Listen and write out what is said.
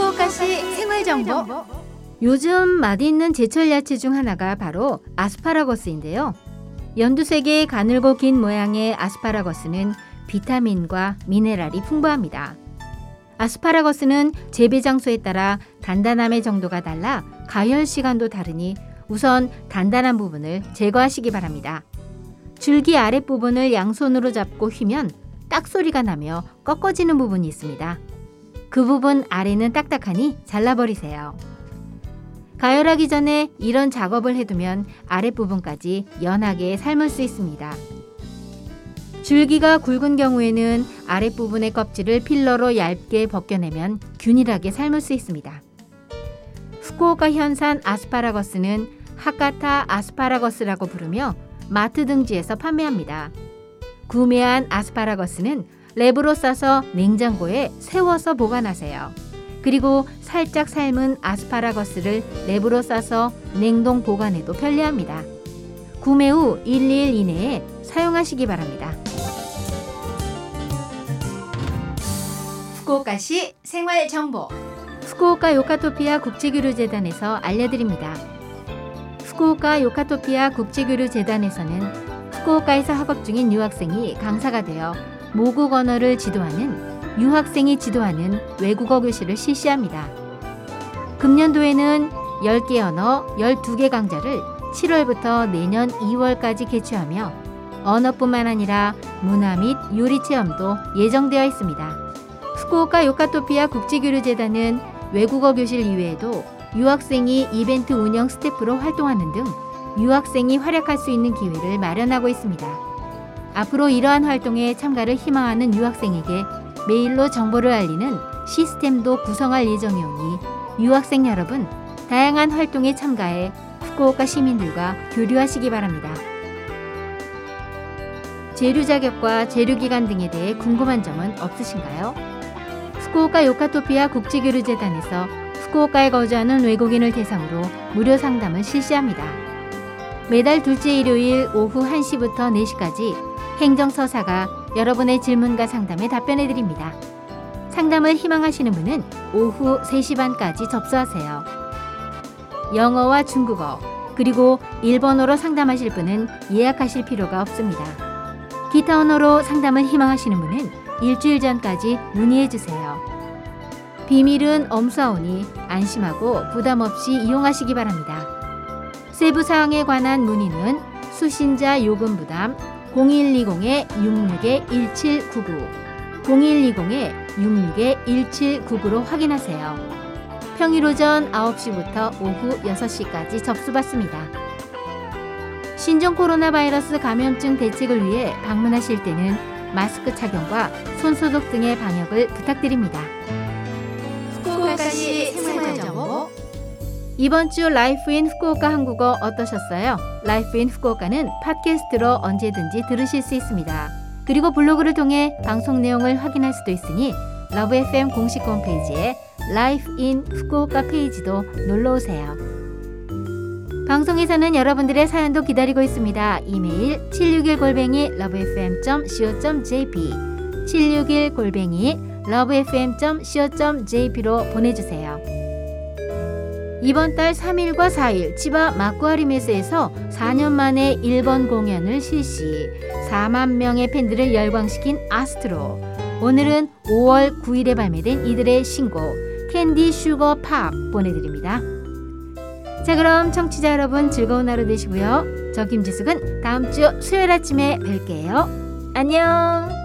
후쿠오카시 생활 정보. 요즘 맛있는 제철 야채 중 하나가 바로 아스파라거스인데요. 연두색의 가늘고 긴 모양의 아스파라거스는 비타민과 미네랄이 풍부합니다. 아스파라거스는 재배 장소에 따라 단단함의 정도가 달라 가열 시간도 다르니 우선 단단한 부분을 제거하시기 바랍니다. 줄기 아랫부분을 양손으로 잡고 휘면 딱 소리가 나며 꺾어지는 부분이 있습니다. 그 부분 아래는 딱딱하니 잘라버리세요. 가열하기 전에 이런 작업을 해두면 아랫부분까지 연하게 삶을 수 있습니다. 줄기가 굵은 경우에는 아랫부분의 껍질을 필러로 얇게 벗겨내면 균일하게 삶을 수 있습니다. 후쿠오카 현산 아스파라거스는 하카타 아스파라거스라고 부르며 마트 등지에서 판매합니다. 구매한 아스파라거스는 랩으로 싸서 냉장고에 세워서 보관하세요. 그리고 살짝 삶은 아스파라거스를 랩으로 싸서 냉동 보관해도 편리합니다. 구매 후 1, 2일 이내에 사용하시기 바랍니다. 후쿠오카시 생활 정보 후쿠오카 요카토피아 국제교류재단에서 알려드립니다. 후쿠오카 요카토피아 국제교류재단에서는 후쿠오카에서 학업 중인 유학생이 강사가 되어 모국 언어를 지도하는 유학생이 지도하는 외국어 교실을 실시합니다. 금년도에는 10개 언어 12개 강좌를 7월부터 내년 2월까지 개최하며 언어뿐만 아니라 문화 및 요리 체험도 예정되어 있습니다. 후쿠오카 요카토피아 국제교류재단은 외국어 교실 이외에도 유학생이 이벤트 운영 스태프로 활동하는 등 유학생이 활약할 수 있는 기회를 마련하고 있습니다. 앞으로 이러한 활동에 참가를 희망하는 유학생에게 메일로 정보를 알리는 시스템도 구성할 예정이오니 유학생 여러분 다양한 활동에 참가해 후쿠오카 시민들과 교류하시기 바랍니다. 재류 자격과 재류 기간 등에 대해 궁금한 점은 없으신가요? 후쿠오카 요카토피아 국제교류재단에서 후쿠오카에 거주하는 외국인을 대상으로 무료 상담을 실시합니다. 매달 둘째 일요일 오후 1시부터 4시까지 행정서사가 여러분의 질문과 상담에 답변해 드립니다. 상담을 희망하시는 분은 오후 3시 반까지 접수하세요. 영어와 중국어, 그리고 일본어로 상담하실 분은 예약하실 필요가 없습니다. 기타 언어로 상담을 희망하시는 분은 일주일 전까지 문의해 주세요. 비밀은 엄수하오니 안심하고 부담 없이 이용하시기 바랍니다. 세부 사항에 관한 문의는 수신자 요금 부담 0120-66-1799 0120-66-1799로 확인하세요. 평일 오전 9시부터 오후 6시까지 접수받습니다. 신종 코로나 바이러스 감염증 대책을 위해 방문하실 때는 마스크 착용과 손소독 등의 방역을 부탁드립니다. 후쿠오카시 생활정보 이번 주 Life in Fukuoka 한국어 어떠셨어요? Life in Fukuoka는 팟캐스트로 언제든지 들으실 수 있습니다. 그리고 블로그를 통해 방송 내용을 확인할 수도 있으니 Love FM 공식 홈페이지에 Life in Fukuoka 페이지도 놀러 오세요. 방송에서는 여러분들의 사연도 기다리고 있습니다. 이메일 761골뱅이 lovefm.co.jp 761골뱅이 lovefm.co.jp로 보내주세요. 이번 달 3일과 4일 치바 마쿠아리메스에서 4년 만에 일본 공연을 실시 4만 명의 팬들을 열광시킨 아스트로 오늘은 5월 9일에 발매된 이들의 신곡 Candy Sugar Pop 보내드립니다. 자 그럼 청취자 여러분 즐거운 하루 되시고요. 저 김지숙은 다음 주 수요일 아침에 뵐게요. 안녕